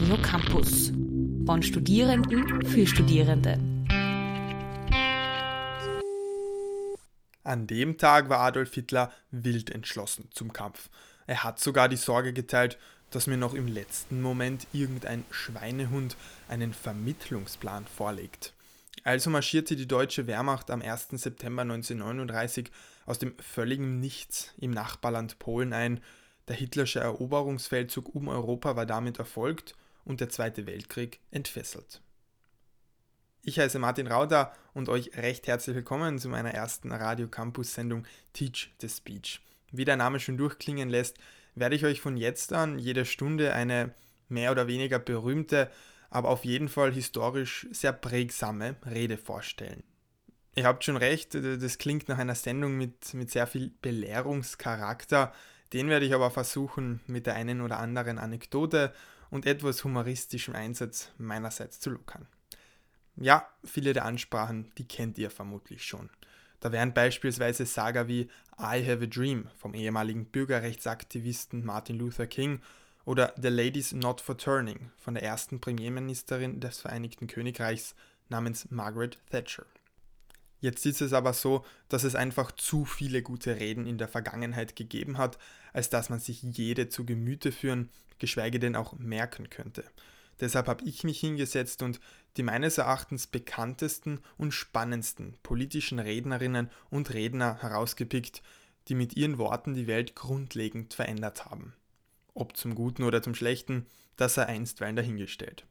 Radio Campus. Von Studierenden für Studierende. An dem Tag war Adolf Hitler wild entschlossen zum Kampf. Er hat sogar die Sorge geteilt, dass mir noch im letzten Moment irgendein Schweinehund einen Vermittlungsplan vorlegt. Also marschierte die deutsche Wehrmacht am 1. September 1939 aus dem völligen Nichts im Nachbarland Polen ein. Der hitlersche Eroberungsfeldzug um Europa war damit erfolgt und der Zweite Weltkrieg entfesselt. Ich heiße Martin Rauder und euch recht herzlich willkommen zu meiner ersten Radio Campus Sendung Teach the Speech. Wie der Name schon durchklingen lässt, werde ich euch von jetzt an jede Stunde eine mehr oder weniger berühmte, aber auf jeden Fall historisch sehr prägsame Rede vorstellen. Ihr habt schon recht, das klingt nach einer Sendung mit, mit sehr viel Belehrungscharakter. Den werde ich aber versuchen, mit der einen oder anderen Anekdote und etwas humoristischem Einsatz meinerseits zu lockern. Ja, viele der Ansprachen, die kennt ihr vermutlich schon. Da wären beispielsweise Saga wie I Have a Dream vom ehemaligen Bürgerrechtsaktivisten Martin Luther King oder The Ladies Not for Turning von der ersten Premierministerin des Vereinigten Königreichs namens Margaret Thatcher. Jetzt ist es aber so, dass es einfach zu viele gute Reden in der Vergangenheit gegeben hat, als dass man sich jede zu Gemüte führen, geschweige denn auch merken könnte. Deshalb habe ich mich hingesetzt und die meines Erachtens bekanntesten und spannendsten politischen Rednerinnen und Redner herausgepickt, die mit ihren Worten die Welt grundlegend verändert haben. Ob zum Guten oder zum Schlechten, das sei einstweilen dahingestellt.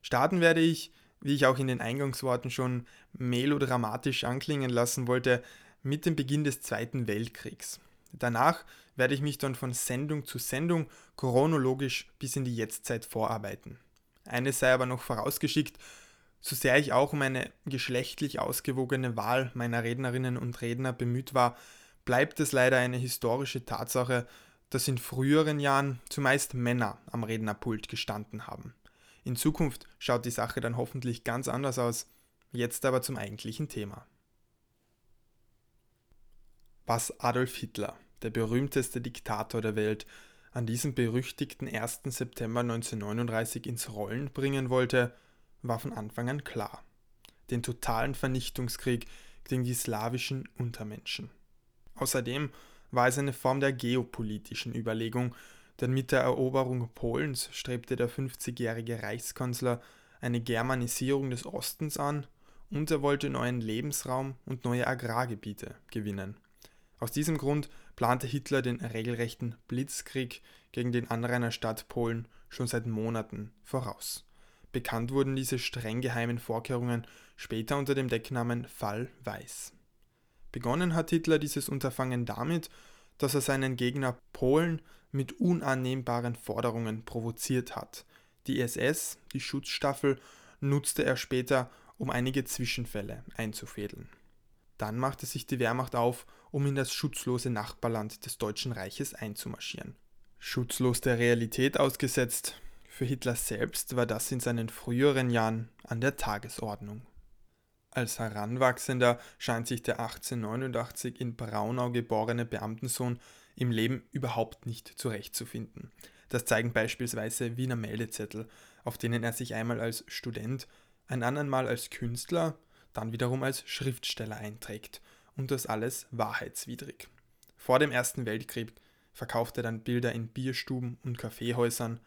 Starten werde ich, wie ich auch in den Eingangsworten schon melodramatisch anklingen lassen wollte, mit dem Beginn des Zweiten Weltkriegs. Danach werde ich mich dann von Sendung zu Sendung chronologisch bis in die Jetztzeit vorarbeiten. Eines sei aber noch vorausgeschickt, so sehr ich auch um eine geschlechtlich ausgewogene Wahl meiner Rednerinnen und Redner bemüht war, bleibt es leider eine historische Tatsache, dass in früheren Jahren zumeist Männer am Rednerpult gestanden haben. In Zukunft schaut die Sache dann hoffentlich ganz anders aus. Jetzt aber zum eigentlichen Thema. Was Adolf Hitler, der berühmteste Diktator der Welt, an diesem berüchtigten 1. September 1939 ins Rollen bringen wollte, war von Anfang an klar. Den totalen Vernichtungskrieg gegen die slawischen Untermenschen. Außerdem war es eine Form der geopolitischen Überlegung, denn mit der Eroberung Polens strebte der 50-jährige Reichskanzler eine Germanisierung des Ostens an und er wollte neuen Lebensraum und neue Agrargebiete gewinnen. Aus diesem Grund plante Hitler den regelrechten Blitzkrieg gegen den Anrainerstaat Polen schon seit Monaten voraus. Bekannt wurden diese streng geheimen Vorkehrungen später unter dem Decknamen Fall Weiß. Begonnen hat Hitler dieses Unterfangen damit, dass er seinen Gegner Polen mit unannehmbaren Forderungen provoziert hat. Die SS, die Schutzstaffel, nutzte er später, um einige Zwischenfälle einzufädeln. Dann machte sich die Wehrmacht auf, um in das schutzlose Nachbarland des Deutschen Reiches einzumarschieren. Schutzlos der Realität ausgesetzt, für Hitler selbst war das in seinen früheren Jahren an der Tagesordnung. Als Heranwachsender scheint sich der 1889 in Braunau geborene Beamtensohn im Leben überhaupt nicht zurechtzufinden. Das zeigen beispielsweise Wiener Meldezettel, auf denen er sich einmal als Student, ein anderen Mal als Künstler, dann wiederum als Schriftsteller einträgt. Und das alles wahrheitswidrig. Vor dem Ersten Weltkrieg verkauft er dann Bilder in Bierstuben und Kaffeehäusern,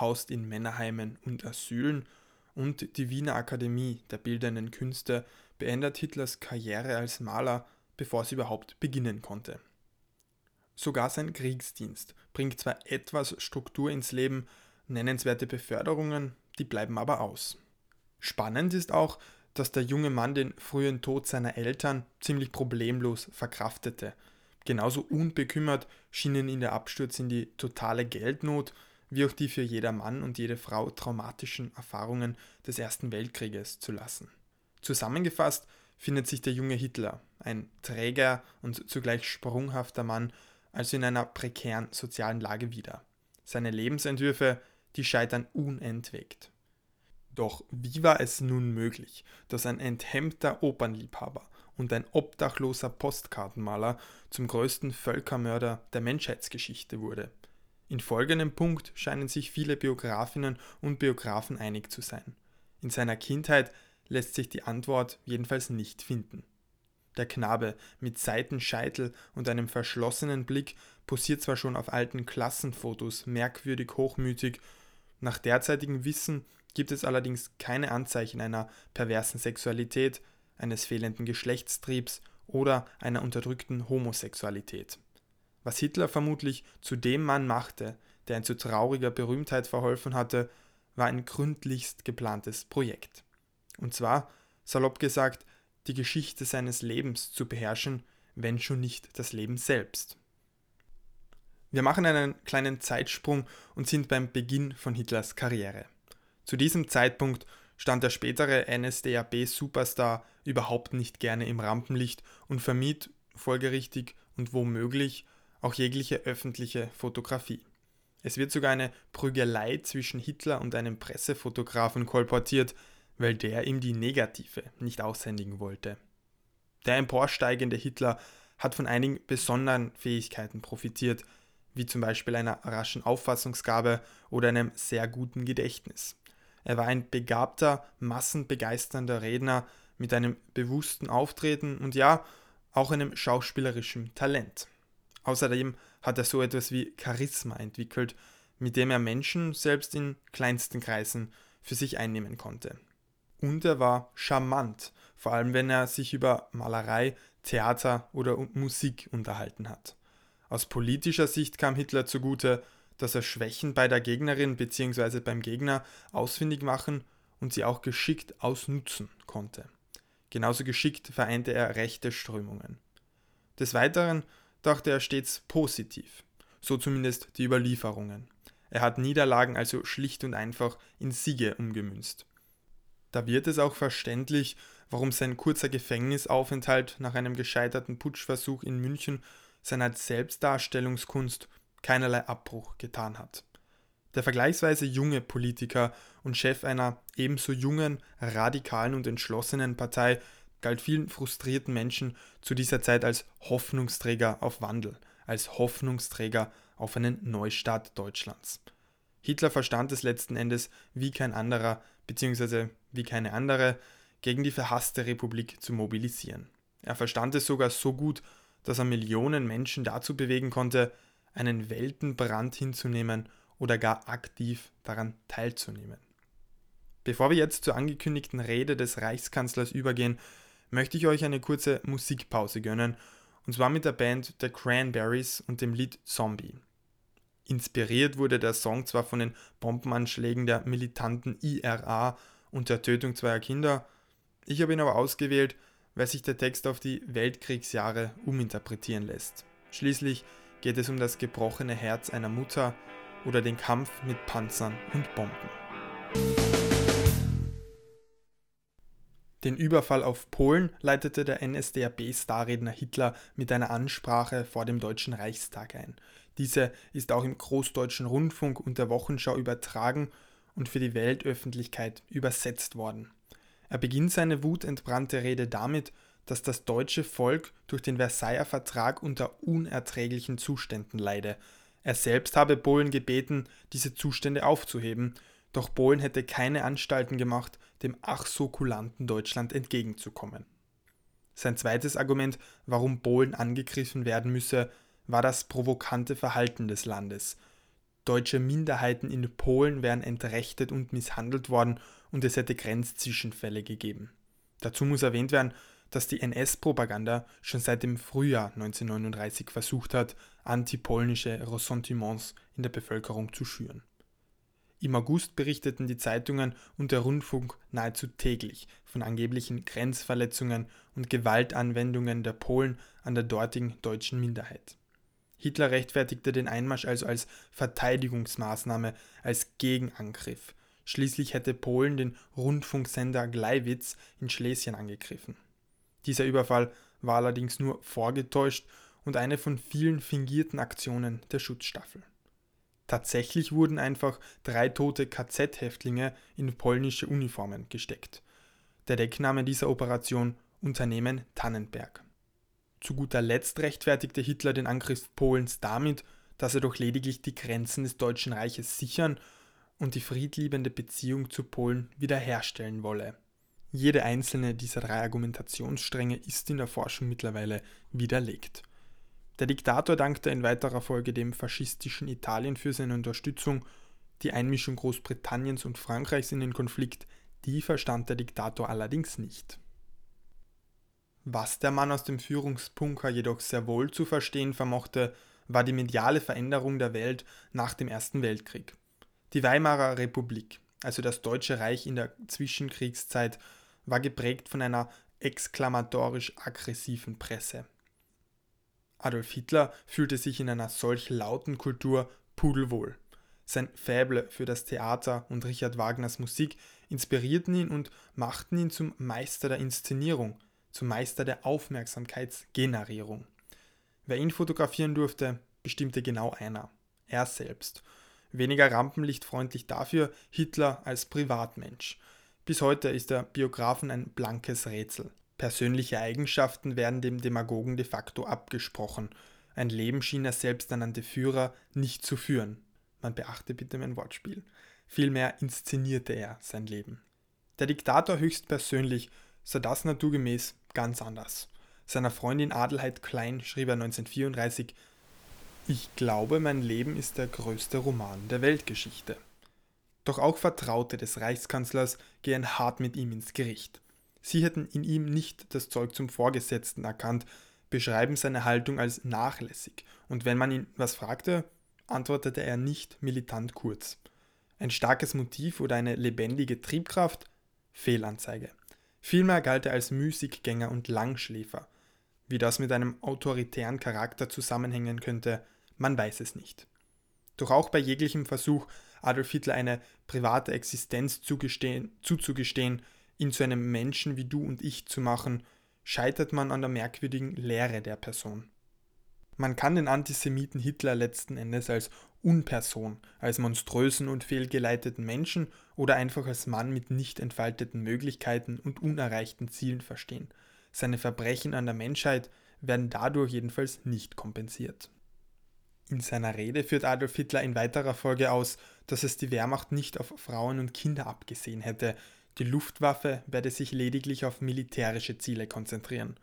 haust in Männerheimen und Asylen und die Wiener Akademie der Bildenden Künste beendet Hitlers Karriere als Maler, bevor sie überhaupt beginnen konnte. Sogar sein Kriegsdienst bringt zwar etwas Struktur ins Leben, nennenswerte Beförderungen, die bleiben aber aus. Spannend ist auch, dass der junge Mann den frühen Tod seiner Eltern ziemlich problemlos verkraftete. Genauso unbekümmert schienen ihn der Absturz in die totale Geldnot wie auch die für jeder Mann und jede Frau traumatischen Erfahrungen des Ersten Weltkrieges zu lassen. Zusammengefasst findet sich der junge Hitler, ein träger und zugleich sprunghafter Mann, also in einer prekären sozialen Lage wieder. Seine Lebensentwürfe, die scheitern unentwegt. Doch wie war es nun möglich, dass ein enthemmter Opernliebhaber und ein obdachloser Postkartenmaler zum größten Völkermörder der Menschheitsgeschichte wurde? In folgendem Punkt scheinen sich viele Biografinnen und Biografen einig zu sein. In seiner Kindheit lässt sich die Antwort jedenfalls nicht finden. Der Knabe mit Seitenscheitel und einem verschlossenen Blick posiert zwar schon auf alten Klassenfotos merkwürdig hochmütig, nach derzeitigem Wissen gibt es allerdings keine Anzeichen einer perversen Sexualität, eines fehlenden Geschlechtstriebs oder einer unterdrückten Homosexualität. Was Hitler vermutlich zu dem Mann machte, der ihn zu trauriger Berühmtheit verholfen hatte, war ein gründlichst geplantes Projekt. Und zwar, salopp gesagt, die Geschichte seines Lebens zu beherrschen, wenn schon nicht das Leben selbst. Wir machen einen kleinen Zeitsprung und sind beim Beginn von Hitlers Karriere. Zu diesem Zeitpunkt stand der spätere NSDAP-Superstar überhaupt nicht gerne im Rampenlicht und vermied folgerichtig und womöglich auch jegliche öffentliche Fotografie. Es wird sogar eine Prügelei zwischen Hitler und einem Pressefotografen kolportiert, weil der ihm die negative nicht aushändigen wollte. Der emporsteigende Hitler hat von einigen besonderen Fähigkeiten profitiert, wie zum Beispiel einer raschen Auffassungsgabe oder einem sehr guten Gedächtnis. Er war ein begabter, massenbegeisternder Redner mit einem bewussten Auftreten und ja, auch einem schauspielerischen Talent. Außerdem hat er so etwas wie Charisma entwickelt, mit dem er Menschen selbst in kleinsten Kreisen für sich einnehmen konnte. Und er war charmant, vor allem wenn er sich über Malerei, Theater oder Musik unterhalten hat. Aus politischer Sicht kam Hitler zugute, dass er Schwächen bei der Gegnerin bzw. beim Gegner ausfindig machen und sie auch geschickt ausnutzen konnte. Genauso geschickt vereinte er rechte Strömungen. Des Weiteren dachte er stets positiv, so zumindest die Überlieferungen. Er hat Niederlagen also schlicht und einfach in Siege umgemünzt. Da wird es auch verständlich, warum sein kurzer Gefängnisaufenthalt nach einem gescheiterten Putschversuch in München seiner Selbstdarstellungskunst keinerlei Abbruch getan hat. Der vergleichsweise junge Politiker und Chef einer ebenso jungen, radikalen und entschlossenen Partei galt vielen frustrierten Menschen zu dieser Zeit als Hoffnungsträger auf Wandel, als Hoffnungsträger auf einen Neustart Deutschlands. Hitler verstand es letzten Endes wie kein anderer, beziehungsweise wie keine andere, gegen die verhasste Republik zu mobilisieren. Er verstand es sogar so gut, dass er Millionen Menschen dazu bewegen konnte, einen Weltenbrand hinzunehmen oder gar aktiv daran teilzunehmen. Bevor wir jetzt zur angekündigten Rede des Reichskanzlers übergehen, möchte ich euch eine kurze Musikpause gönnen, und zwar mit der Band The Cranberries und dem Lied Zombie. Inspiriert wurde der Song zwar von den Bombenanschlägen der militanten IRA und der Tötung zweier Kinder, ich habe ihn aber ausgewählt, weil sich der Text auf die Weltkriegsjahre uminterpretieren lässt. Schließlich geht es um das gebrochene Herz einer Mutter oder den Kampf mit Panzern und Bomben. Den Überfall auf Polen leitete der NSDAP-Starredner Hitler mit einer Ansprache vor dem Deutschen Reichstag ein. Diese ist auch im Großdeutschen Rundfunk und der Wochenschau übertragen und für die Weltöffentlichkeit übersetzt worden. Er beginnt seine wutentbrannte Rede damit, dass das deutsche Volk durch den Versailler Vertrag unter unerträglichen Zuständen leide. Er selbst habe Polen gebeten, diese Zustände aufzuheben, doch Polen hätte keine Anstalten gemacht, dem ach so kulanten Deutschland entgegenzukommen. Sein zweites Argument, warum Polen angegriffen werden müsse, war das provokante Verhalten des Landes. Deutsche Minderheiten in Polen wären entrechtet und misshandelt worden und es hätte Grenzzwischenfälle gegeben. Dazu muss erwähnt werden, dass die NS-Propaganda schon seit dem Frühjahr 1939 versucht hat, antipolnische Ressentiments in der Bevölkerung zu schüren. Im August berichteten die Zeitungen und der Rundfunk nahezu täglich von angeblichen Grenzverletzungen und Gewaltanwendungen der Polen an der dortigen deutschen Minderheit. Hitler rechtfertigte den Einmarsch also als Verteidigungsmaßnahme, als Gegenangriff. Schließlich hätte Polen den Rundfunksender Gleiwitz in Schlesien angegriffen. Dieser Überfall war allerdings nur vorgetäuscht und eine von vielen fingierten Aktionen der Schutzstaffel. Tatsächlich wurden einfach drei tote KZ-Häftlinge in polnische Uniformen gesteckt. Der Deckname dieser Operation Unternehmen Tannenberg. Zu guter Letzt rechtfertigte Hitler den Angriff Polens damit, dass er doch lediglich die Grenzen des Deutschen Reiches sichern und die friedliebende Beziehung zu Polen wiederherstellen wolle. Jede einzelne dieser drei Argumentationsstränge ist in der Forschung mittlerweile widerlegt. Der Diktator dankte in weiterer Folge dem faschistischen Italien für seine Unterstützung, die Einmischung Großbritanniens und Frankreichs in den Konflikt, die verstand der Diktator allerdings nicht. Was der Mann aus dem Führungspunker jedoch sehr wohl zu verstehen vermochte, war die mediale Veränderung der Welt nach dem Ersten Weltkrieg. Die Weimarer Republik, also das Deutsche Reich in der Zwischenkriegszeit, war geprägt von einer exklamatorisch aggressiven Presse. Adolf Hitler fühlte sich in einer solch lauten Kultur pudelwohl. Sein Faible für das Theater und Richard Wagners Musik inspirierten ihn und machten ihn zum Meister der Inszenierung, zum Meister der Aufmerksamkeitsgenerierung. Wer ihn fotografieren durfte, bestimmte genau einer, er selbst. Weniger rampenlichtfreundlich dafür Hitler als Privatmensch. Bis heute ist der Biografen ein blankes Rätsel. Persönliche Eigenschaften werden dem Demagogen de facto abgesprochen. Ein Leben schien er selbsternannte Führer nicht zu führen. Man beachte bitte mein Wortspiel. Vielmehr inszenierte er sein Leben. Der Diktator höchstpersönlich sah das naturgemäß ganz anders. Seiner Freundin Adelheid Klein schrieb er 1934, ich glaube, mein Leben ist der größte Roman der Weltgeschichte. Doch auch Vertraute des Reichskanzlers gehen hart mit ihm ins Gericht. Sie hätten in ihm nicht das Zeug zum Vorgesetzten erkannt, beschreiben seine Haltung als nachlässig, und wenn man ihn was fragte, antwortete er nicht militant kurz. Ein starkes Motiv oder eine lebendige Triebkraft? Fehlanzeige. Vielmehr galt er als Müßiggänger und Langschläfer. Wie das mit einem autoritären Charakter zusammenhängen könnte, man weiß es nicht. Doch auch bei jeglichem Versuch, Adolf Hitler eine private Existenz zuzugestehen, ihn zu einem Menschen wie du und ich zu machen, scheitert man an der merkwürdigen Lehre der Person. Man kann den Antisemiten Hitler letzten Endes als Unperson, als monströsen und fehlgeleiteten Menschen oder einfach als Mann mit nicht entfalteten Möglichkeiten und unerreichten Zielen verstehen. Seine Verbrechen an der Menschheit werden dadurch jedenfalls nicht kompensiert. In seiner Rede führt Adolf Hitler in weiterer Folge aus, dass es die Wehrmacht nicht auf Frauen und Kinder abgesehen hätte, die Luftwaffe werde sich lediglich auf militärische Ziele konzentrieren.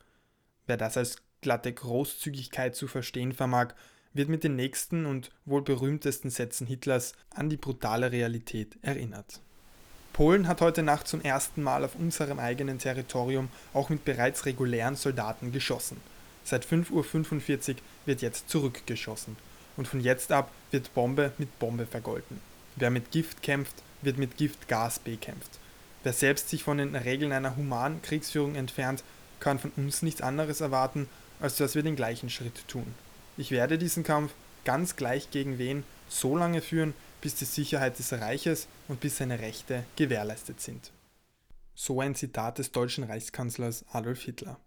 Wer das als glatte Großzügigkeit zu verstehen vermag, wird mit den nächsten und wohl berühmtesten Sätzen Hitlers an die brutale Realität erinnert. Polen hat heute Nacht zum ersten Mal auf unserem eigenen Territorium auch mit bereits regulären Soldaten geschossen. Seit 5.45 Uhr wird jetzt zurückgeschossen und von jetzt ab wird Bombe mit Bombe vergolten. Wer mit Gift kämpft, wird mit Giftgas bekämpft. Wer selbst sich von den Regeln einer humanen Kriegsführung entfernt, kann von uns nichts anderes erwarten, als dass wir den gleichen Schritt tun. Ich werde diesen Kampf, ganz gleich gegen wen, so lange führen, bis die Sicherheit des Reiches und bis seine Rechte gewährleistet sind. So ein Zitat des deutschen Reichskanzlers Adolf Hitler.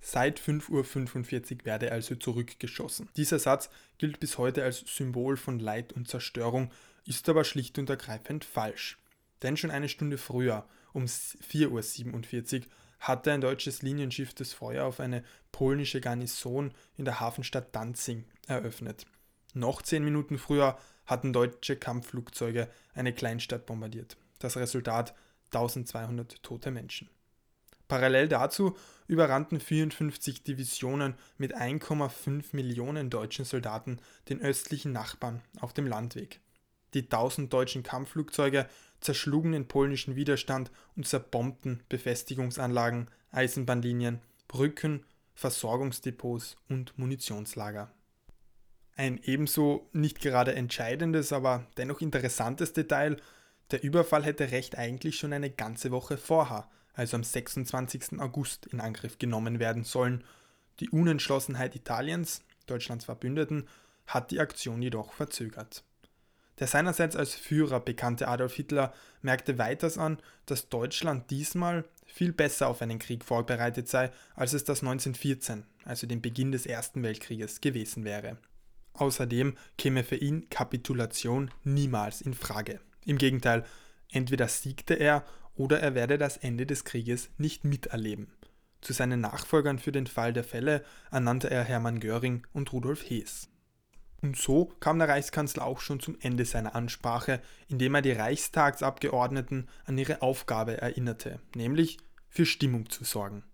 Seit 5.45 Uhr werde also zurückgeschossen. Dieser Satz gilt bis heute als Symbol von Leid und Zerstörung, ist aber schlicht und ergreifend falsch. Denn schon eine Stunde früher, um 4.47 Uhr, hatte ein deutsches Linienschiff das Feuer auf eine polnische Garnison in der Hafenstadt Danzig eröffnet. Noch zehn Minuten früher hatten deutsche Kampfflugzeuge eine Kleinstadt bombardiert. Das Resultat 1200 tote Menschen. Parallel dazu überrannten 54 Divisionen mit 1,5 Millionen deutschen Soldaten den östlichen Nachbarn auf dem Landweg. Die 1000 deutschen Kampfflugzeuge zerschlugen den polnischen Widerstand und zerbombten Befestigungsanlagen, Eisenbahnlinien, Brücken, Versorgungsdepots und Munitionslager. Ein ebenso nicht gerade entscheidendes, aber dennoch interessantes Detail, der Überfall hätte recht eigentlich schon eine ganze Woche vorher, also am 26. August, in Angriff genommen werden sollen. Die Unentschlossenheit Italiens, Deutschlands Verbündeten, hat die Aktion jedoch verzögert. Der seinerseits als Führer bekannte Adolf Hitler merkte weiters an, dass Deutschland diesmal viel besser auf einen Krieg vorbereitet sei, als es das 1914, also den Beginn des Ersten Weltkrieges, gewesen wäre. Außerdem käme für ihn Kapitulation niemals in Frage. Im Gegenteil, entweder siegte er oder er werde das Ende des Krieges nicht miterleben. Zu seinen Nachfolgern für den Fall der Fälle ernannte er Hermann Göring und Rudolf Hees. Und so kam der Reichskanzler auch schon zum Ende seiner Ansprache, indem er die Reichstagsabgeordneten an ihre Aufgabe erinnerte, nämlich für Stimmung zu sorgen.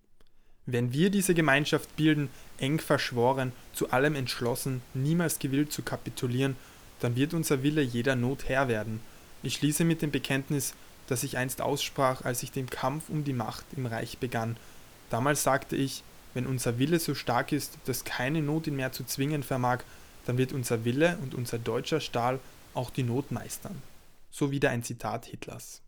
Wenn wir diese Gemeinschaft bilden, eng verschworen, zu allem entschlossen, niemals gewillt zu kapitulieren, dann wird unser Wille jeder Not Herr werden. Ich schließe mit dem Bekenntnis, das ich einst aussprach, als ich den Kampf um die Macht im Reich begann. Damals sagte ich, wenn unser Wille so stark ist, dass keine Not ihn mehr zu zwingen vermag, dann wird unser Wille und unser deutscher Stahl auch die Not meistern. So wieder ein Zitat Hitlers.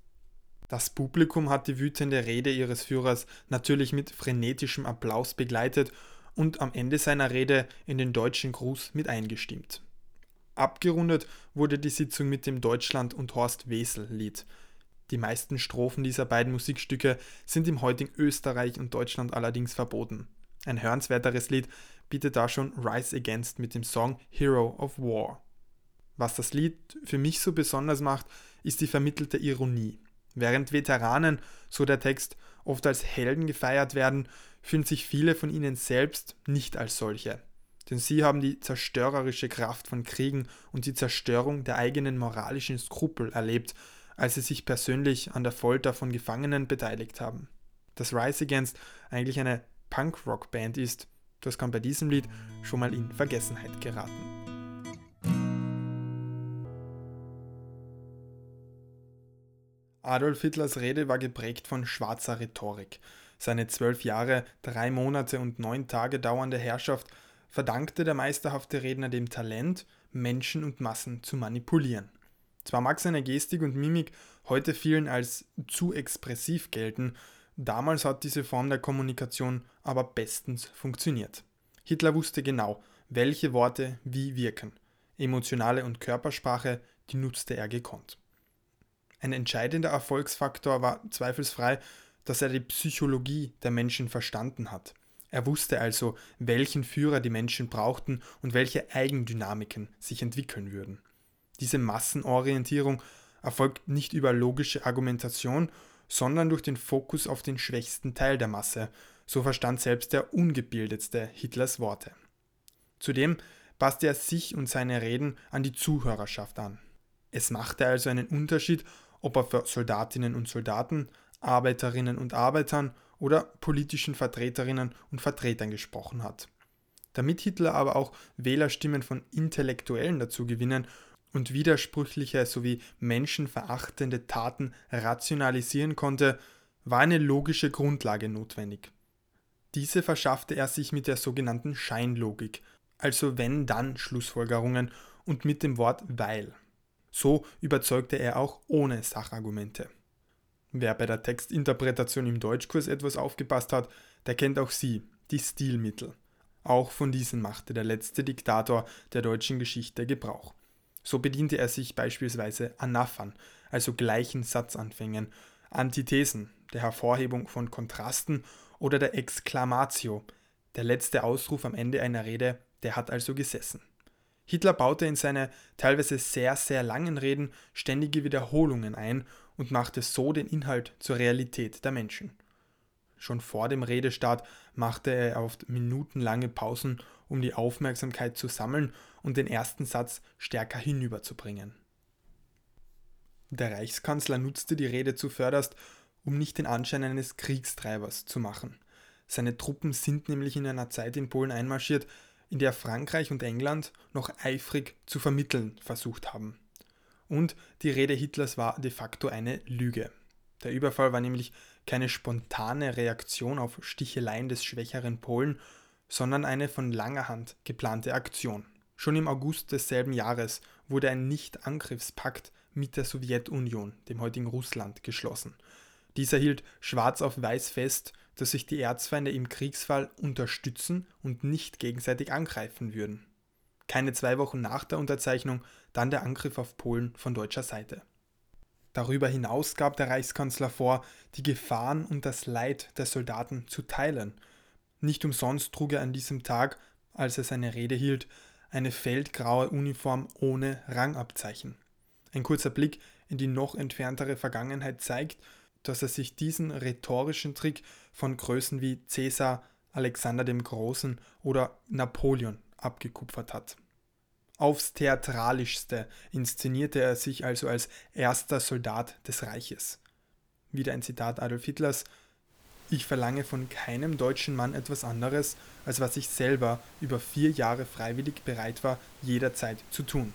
Das Publikum hat die wütende Rede ihres Führers natürlich mit frenetischem Applaus begleitet und am Ende seiner Rede in den deutschen Gruß mit eingestimmt. Abgerundet wurde die Sitzung mit dem Deutschland- und Horst Wesel-Lied. Die meisten Strophen dieser beiden Musikstücke sind im heutigen Österreich und Deutschland allerdings verboten. Ein hörenswerteres Lied bietet da schon Rise Against mit dem Song Hero of War. Was das Lied für mich so besonders macht, ist die vermittelte Ironie. Während Veteranen, so der Text, oft als Helden gefeiert werden, fühlen sich viele von ihnen selbst nicht als solche. Denn sie haben die zerstörerische Kraft von Kriegen und die Zerstörung der eigenen moralischen Skrupel erlebt, als sie sich persönlich an der Folter von Gefangenen beteiligt haben. Dass Rise Against eigentlich eine Punk-Rock-Band ist, das kann bei diesem Lied schon mal in Vergessenheit geraten. Adolf Hitlers Rede war geprägt von schwarzer Rhetorik. Seine zwölf Jahre, drei Monate und neun Tage dauernde Herrschaft verdankte der meisterhafte Redner dem Talent, Menschen und Massen zu manipulieren. Zwar mag seine Gestik und Mimik heute vielen als zu expressiv gelten, damals hat diese Form der Kommunikation aber bestens funktioniert. Hitler wusste genau, welche Worte wie wirken. Emotionale und Körpersprache, die nutzte er gekonnt. Ein entscheidender Erfolgsfaktor war zweifelsfrei, dass er die Psychologie der Menschen verstanden hat. Er wusste also, welchen Führer die Menschen brauchten und welche Eigendynamiken sich entwickeln würden. Diese Massenorientierung erfolgt nicht über logische Argumentation, sondern durch den Fokus auf den schwächsten Teil der Masse, so verstand selbst der ungebildetste Hitlers Worte. Zudem passte er sich und seine Reden an die Zuhörerschaft an. Es machte also einen Unterschied, ob er für Soldatinnen und Soldaten, Arbeiterinnen und Arbeitern oder politischen Vertreterinnen und Vertretern gesprochen hat. Damit Hitler aber auch Wählerstimmen von Intellektuellen dazu gewinnen und widersprüchliche sowie menschenverachtende Taten rationalisieren konnte, war eine logische Grundlage notwendig. Diese verschaffte er sich mit der sogenannten Scheinlogik, also wenn-dann Schlussfolgerungen und mit dem Wort weil. So überzeugte er auch ohne Sachargumente. Wer bei der Textinterpretation im Deutschkurs etwas aufgepasst hat, der kennt auch sie, die Stilmittel. Auch von diesen machte der letzte Diktator der deutschen Geschichte Gebrauch. So bediente er sich beispielsweise Anaphern, also gleichen Satzanfängen, Antithesen, der Hervorhebung von Kontrasten oder der Exklamatio, der letzte Ausruf am Ende einer Rede, der hat also gesessen. Hitler baute in seine teilweise sehr, sehr langen Reden ständige Wiederholungen ein und machte so den Inhalt zur Realität der Menschen. Schon vor dem Redestart machte er oft minutenlange Pausen, um die Aufmerksamkeit zu sammeln und den ersten Satz stärker hinüberzubringen. Der Reichskanzler nutzte die Rede zuvörderst, um nicht den Anschein eines Kriegstreibers zu machen. Seine Truppen sind nämlich in einer Zeit in Polen einmarschiert, in der Frankreich und England noch eifrig zu vermitteln versucht haben. Und die Rede Hitlers war de facto eine Lüge. Der Überfall war nämlich keine spontane Reaktion auf Sticheleien des schwächeren Polen, sondern eine von langer Hand geplante Aktion. Schon im August desselben Jahres wurde ein Nicht-Angriffspakt mit der Sowjetunion, dem heutigen Russland, geschlossen. Dieser hielt schwarz auf weiß fest, dass sich die Erzfeinde im Kriegsfall unterstützen und nicht gegenseitig angreifen würden. Keine zwei Wochen nach der Unterzeichnung dann der Angriff auf Polen von deutscher Seite. Darüber hinaus gab der Reichskanzler vor, die Gefahren und das Leid der Soldaten zu teilen. Nicht umsonst trug er an diesem Tag, als er seine Rede hielt, eine feldgraue Uniform ohne Rangabzeichen. Ein kurzer Blick in die noch entferntere Vergangenheit zeigt, dass er sich diesen rhetorischen Trick von Größen wie Caesar, Alexander dem Großen oder Napoleon abgekupfert hat. Aufs theatralischste inszenierte er sich also als erster Soldat des Reiches. Wieder ein Zitat Adolf Hitlers. Ich verlange von keinem deutschen Mann etwas anderes, als was ich selber über vier Jahre freiwillig bereit war, jederzeit zu tun.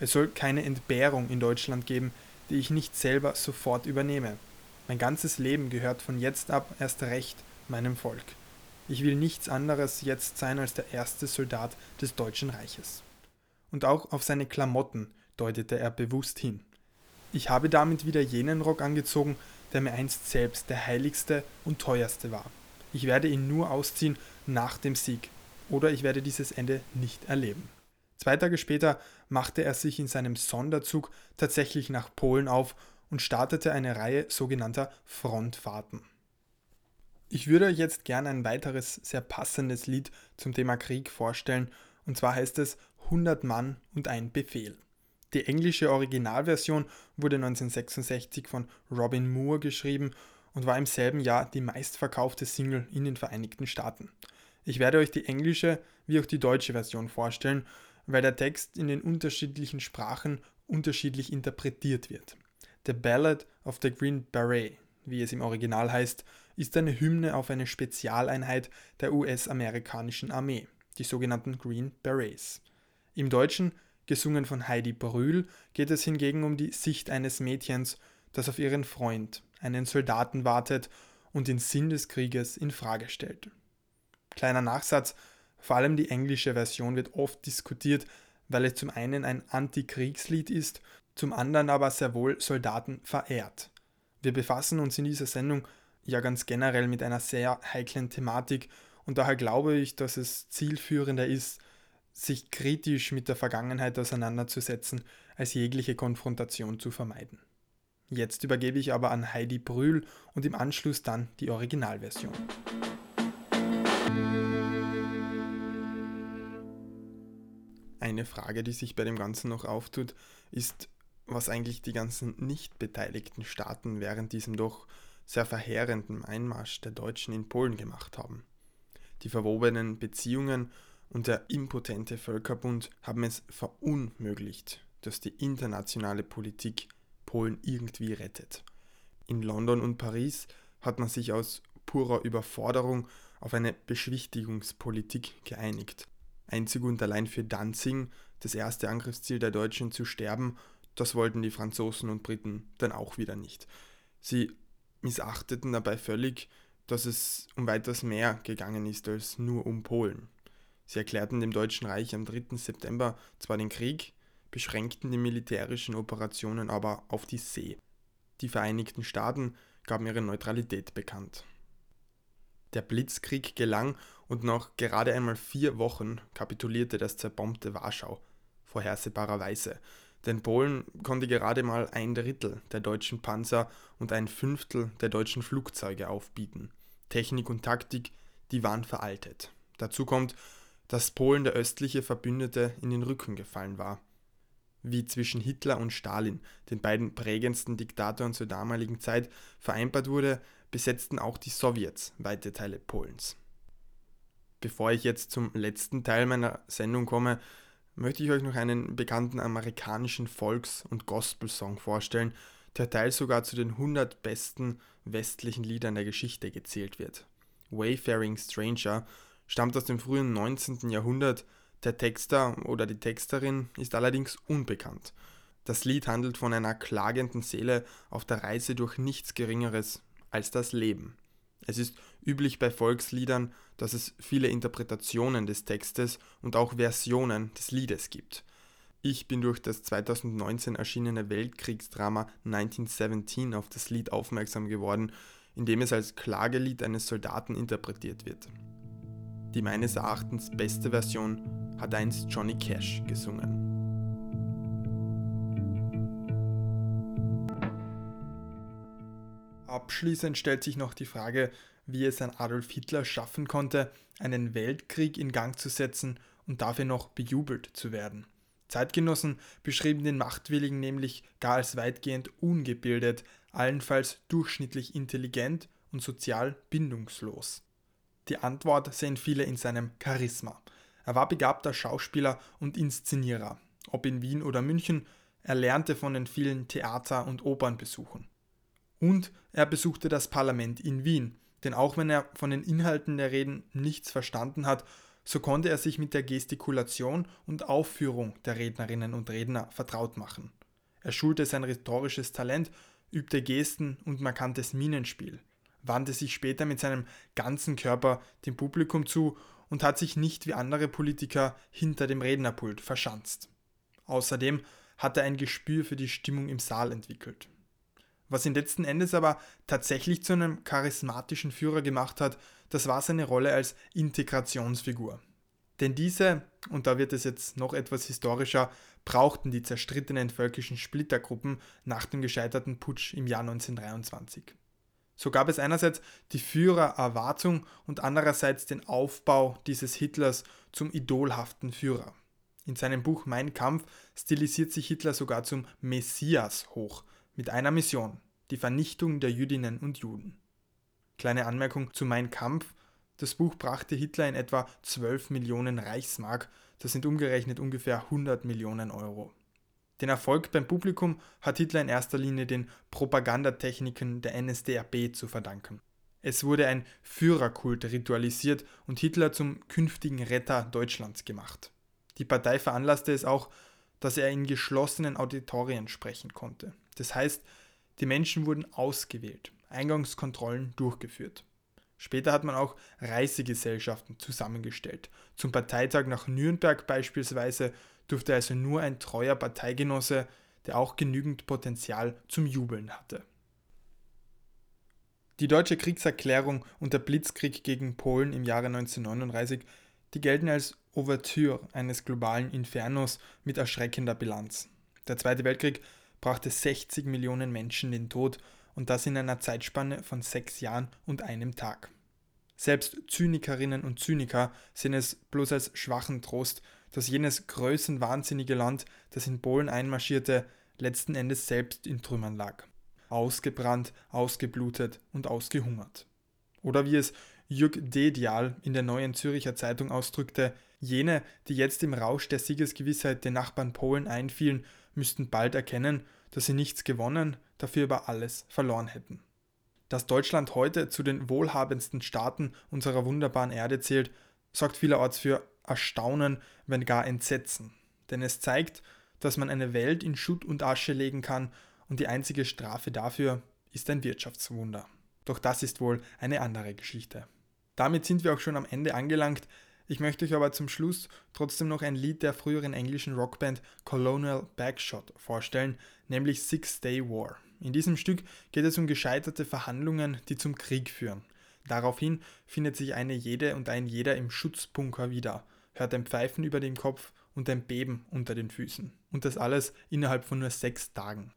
Es soll keine Entbehrung in Deutschland geben, die ich nicht selber sofort übernehme. Mein ganzes Leben gehört von jetzt ab erst recht meinem Volk. Ich will nichts anderes jetzt sein als der erste Soldat des Deutschen Reiches. Und auch auf seine Klamotten deutete er bewusst hin. Ich habe damit wieder jenen Rock angezogen, der mir einst selbst der heiligste und teuerste war. Ich werde ihn nur ausziehen nach dem Sieg, oder ich werde dieses Ende nicht erleben. Zwei Tage später machte er sich in seinem Sonderzug tatsächlich nach Polen auf und startete eine Reihe sogenannter Frontfahrten. Ich würde euch jetzt gerne ein weiteres sehr passendes Lied zum Thema Krieg vorstellen, und zwar heißt es 100 Mann und ein Befehl. Die englische Originalversion wurde 1966 von Robin Moore geschrieben und war im selben Jahr die meistverkaufte Single in den Vereinigten Staaten. Ich werde euch die englische wie auch die deutsche Version vorstellen, weil der Text in den unterschiedlichen Sprachen unterschiedlich interpretiert wird. The Ballad of the Green Beret, wie es im Original heißt, ist eine Hymne auf eine Spezialeinheit der US-amerikanischen Armee, die sogenannten Green Berets. Im Deutschen, gesungen von Heidi Brühl, geht es hingegen um die Sicht eines Mädchens, das auf ihren Freund, einen Soldaten wartet und den Sinn des Krieges in Frage stellt. Kleiner Nachsatz, vor allem die englische Version wird oft diskutiert, weil es zum einen ein Antikriegslied ist zum anderen aber sehr wohl Soldaten verehrt. Wir befassen uns in dieser Sendung ja ganz generell mit einer sehr heiklen Thematik und daher glaube ich, dass es zielführender ist, sich kritisch mit der Vergangenheit auseinanderzusetzen, als jegliche Konfrontation zu vermeiden. Jetzt übergebe ich aber an Heidi Brühl und im Anschluss dann die Originalversion. Eine Frage, die sich bei dem Ganzen noch auftut, ist, was eigentlich die ganzen nicht beteiligten Staaten während diesem doch sehr verheerenden Einmarsch der Deutschen in Polen gemacht haben. Die verwobenen Beziehungen und der impotente Völkerbund haben es verunmöglicht, dass die internationale Politik Polen irgendwie rettet. In London und Paris hat man sich aus purer Überforderung auf eine Beschwichtigungspolitik geeinigt. Einzig und allein für Danzig, das erste Angriffsziel der Deutschen, zu sterben das wollten die Franzosen und Briten dann auch wieder nicht. Sie missachteten dabei völlig, dass es um weitaus mehr gegangen ist als nur um Polen. Sie erklärten dem Deutschen Reich am 3. September zwar den Krieg, beschränkten die militärischen Operationen aber auf die See. Die Vereinigten Staaten gaben ihre Neutralität bekannt. Der Blitzkrieg gelang und nach gerade einmal vier Wochen kapitulierte das zerbombte Warschau, vorhersehbarerweise, denn Polen konnte gerade mal ein Drittel der deutschen Panzer und ein Fünftel der deutschen Flugzeuge aufbieten. Technik und Taktik, die waren veraltet. Dazu kommt, dass Polen der östliche Verbündete in den Rücken gefallen war. Wie zwischen Hitler und Stalin, den beiden prägendsten Diktatoren zur damaligen Zeit, vereinbart wurde, besetzten auch die Sowjets weite Teile Polens. Bevor ich jetzt zum letzten Teil meiner Sendung komme, möchte ich euch noch einen bekannten amerikanischen Volks- und Gospel-Song vorstellen, der teils sogar zu den 100 besten westlichen Liedern der Geschichte gezählt wird. Wayfaring Stranger stammt aus dem frühen 19. Jahrhundert, der Texter oder die Texterin ist allerdings unbekannt. Das Lied handelt von einer klagenden Seele auf der Reise durch nichts Geringeres als das Leben. Es ist üblich bei Volksliedern, dass es viele Interpretationen des Textes und auch Versionen des Liedes gibt. Ich bin durch das 2019 erschienene Weltkriegsdrama 1917 auf das Lied aufmerksam geworden, in dem es als Klagelied eines Soldaten interpretiert wird. Die meines Erachtens beste Version hat einst Johnny Cash gesungen. Abschließend stellt sich noch die Frage, wie es ein Adolf Hitler schaffen konnte, einen Weltkrieg in Gang zu setzen und dafür noch bejubelt zu werden. Zeitgenossen beschrieben den Machtwilligen nämlich gar als weitgehend ungebildet, allenfalls durchschnittlich intelligent und sozial bindungslos. Die Antwort sehen viele in seinem Charisma. Er war begabter Schauspieler und Inszenierer. Ob in Wien oder München, er lernte von den vielen Theater- und Opernbesuchen. Und er besuchte das Parlament in Wien, denn auch wenn er von den Inhalten der Reden nichts verstanden hat, so konnte er sich mit der Gestikulation und Aufführung der Rednerinnen und Redner vertraut machen. Er schulte sein rhetorisches Talent, übte Gesten und markantes Minenspiel, wandte sich später mit seinem ganzen Körper dem Publikum zu und hat sich nicht wie andere Politiker hinter dem Rednerpult verschanzt. Außerdem hat er ein Gespür für die Stimmung im Saal entwickelt. Was ihn letzten Endes aber tatsächlich zu einem charismatischen Führer gemacht hat, das war seine Rolle als Integrationsfigur. Denn diese, und da wird es jetzt noch etwas historischer, brauchten die zerstrittenen völkischen Splittergruppen nach dem gescheiterten Putsch im Jahr 1923. So gab es einerseits die Führererwartung und andererseits den Aufbau dieses Hitlers zum idolhaften Führer. In seinem Buch Mein Kampf stilisiert sich Hitler sogar zum Messias hoch, mit einer Mission, die Vernichtung der Jüdinnen und Juden. Kleine Anmerkung zu Mein Kampf. Das Buch brachte Hitler in etwa 12 Millionen Reichsmark, das sind umgerechnet ungefähr 100 Millionen Euro. Den Erfolg beim Publikum hat Hitler in erster Linie den Propagandatechniken der NSDAP zu verdanken. Es wurde ein Führerkult ritualisiert und Hitler zum künftigen Retter Deutschlands gemacht. Die Partei veranlasste es auch, dass er in geschlossenen Auditorien sprechen konnte. Das heißt, die Menschen wurden ausgewählt, Eingangskontrollen durchgeführt. Später hat man auch Reisegesellschaften zusammengestellt. Zum Parteitag nach Nürnberg beispielsweise durfte also nur ein treuer Parteigenosse, der auch genügend Potenzial zum Jubeln hatte. Die deutsche Kriegserklärung und der Blitzkrieg gegen Polen im Jahre 1939, die gelten als Ouvertüre eines globalen Infernos mit erschreckender Bilanz. Der Zweite Weltkrieg brachte 60 Millionen Menschen den Tod und das in einer Zeitspanne von sechs Jahren und einem Tag. Selbst Zynikerinnen und Zyniker sehen es bloß als schwachen Trost, dass jenes größenwahnsinnige Land, das in Polen einmarschierte, letzten Endes selbst in Trümmern lag. Ausgebrannt, ausgeblutet und ausgehungert. Oder wie es Jürg Dedial in der Neuen Züricher Zeitung ausdrückte, jene, die jetzt im Rausch der Siegesgewissheit den Nachbarn Polen einfielen, müssten bald erkennen, dass sie nichts gewonnen, dafür aber alles verloren hätten. Dass Deutschland heute zu den wohlhabendsten Staaten unserer wunderbaren Erde zählt, sorgt vielerorts für Erstaunen, wenn gar Entsetzen. Denn es zeigt, dass man eine Welt in Schutt und Asche legen kann und die einzige Strafe dafür ist ein Wirtschaftswunder. Doch das ist wohl eine andere Geschichte. Damit sind wir auch schon am Ende angelangt. Ich möchte euch aber zum Schluss trotzdem noch ein Lied der früheren englischen Rockband Colonial Backshot vorstellen, nämlich Six Day War. In diesem Stück geht es um gescheiterte Verhandlungen, die zum Krieg führen. Daraufhin findet sich eine jede und ein jeder im Schutzbunker wieder, hört ein Pfeifen über dem Kopf und ein Beben unter den Füßen. Und das alles innerhalb von nur sechs Tagen.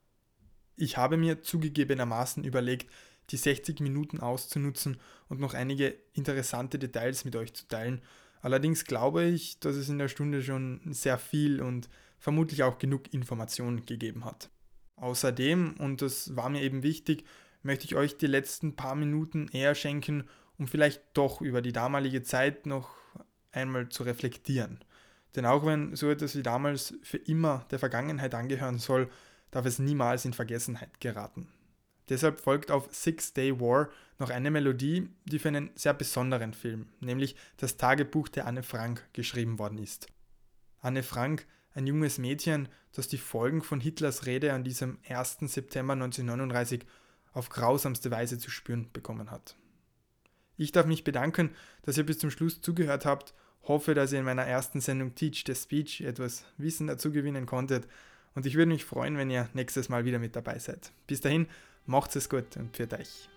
Ich habe mir zugegebenermaßen überlegt, die 60 Minuten auszunutzen und noch einige interessante Details mit euch zu teilen Allerdings glaube ich, dass es in der Stunde schon sehr viel und vermutlich auch genug Informationen gegeben hat. Außerdem, und das war mir eben wichtig, möchte ich euch die letzten paar Minuten eher schenken, um vielleicht doch über die damalige Zeit noch einmal zu reflektieren. Denn auch wenn so etwas wie damals für immer der Vergangenheit angehören soll, darf es niemals in Vergessenheit geraten. Deshalb folgt auf Six Day War noch eine Melodie, die für einen sehr besonderen Film, nämlich das Tagebuch der Anne Frank, geschrieben worden ist. Anne Frank, ein junges Mädchen, das die Folgen von Hitlers Rede an diesem 1. September 1939 auf grausamste Weise zu spüren bekommen hat. Ich darf mich bedanken, dass ihr bis zum Schluss zugehört habt, hoffe, dass ihr in meiner ersten Sendung Teach the Speech etwas Wissen dazu gewinnen konntet und ich würde mich freuen, wenn ihr nächstes Mal wieder mit dabei seid. Bis dahin, Macht's es gut und für euch.